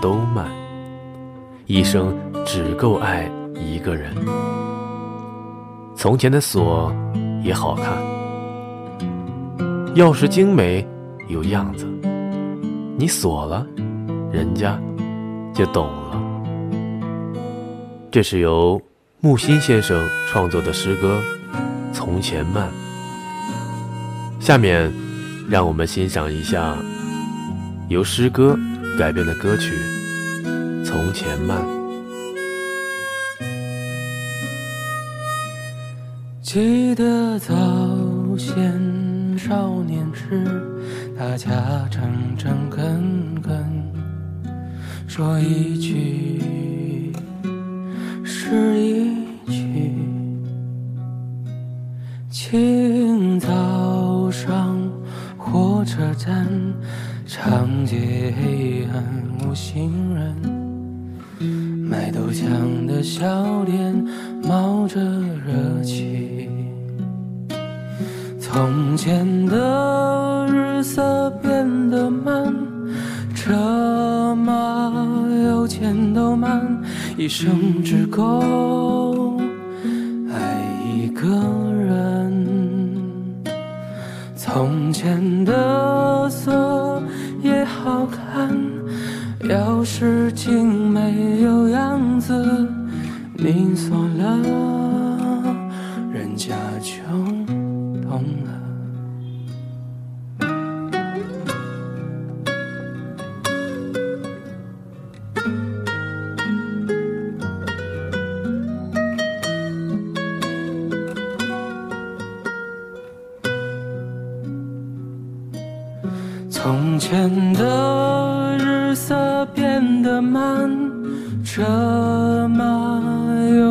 都慢，一生只够爱一个人。从前的锁也好看，钥匙精美。有样子，你锁了，人家就懂了。这是由木心先生创作的诗歌《从前慢》。下面，让我们欣赏一下由诗歌改编的歌曲《从前慢》。记得早先少年时。大家诚诚恳恳，说一句是一句。清早上火车站，长街黑暗无行，卖豆浆的笑脸冒着热气。从前的日色变得慢，车马邮件都慢，一生只够爱一个人。从前的锁也好看，钥匙精美有样子，你锁了，人家就懂了。从前的日色变得慢，车马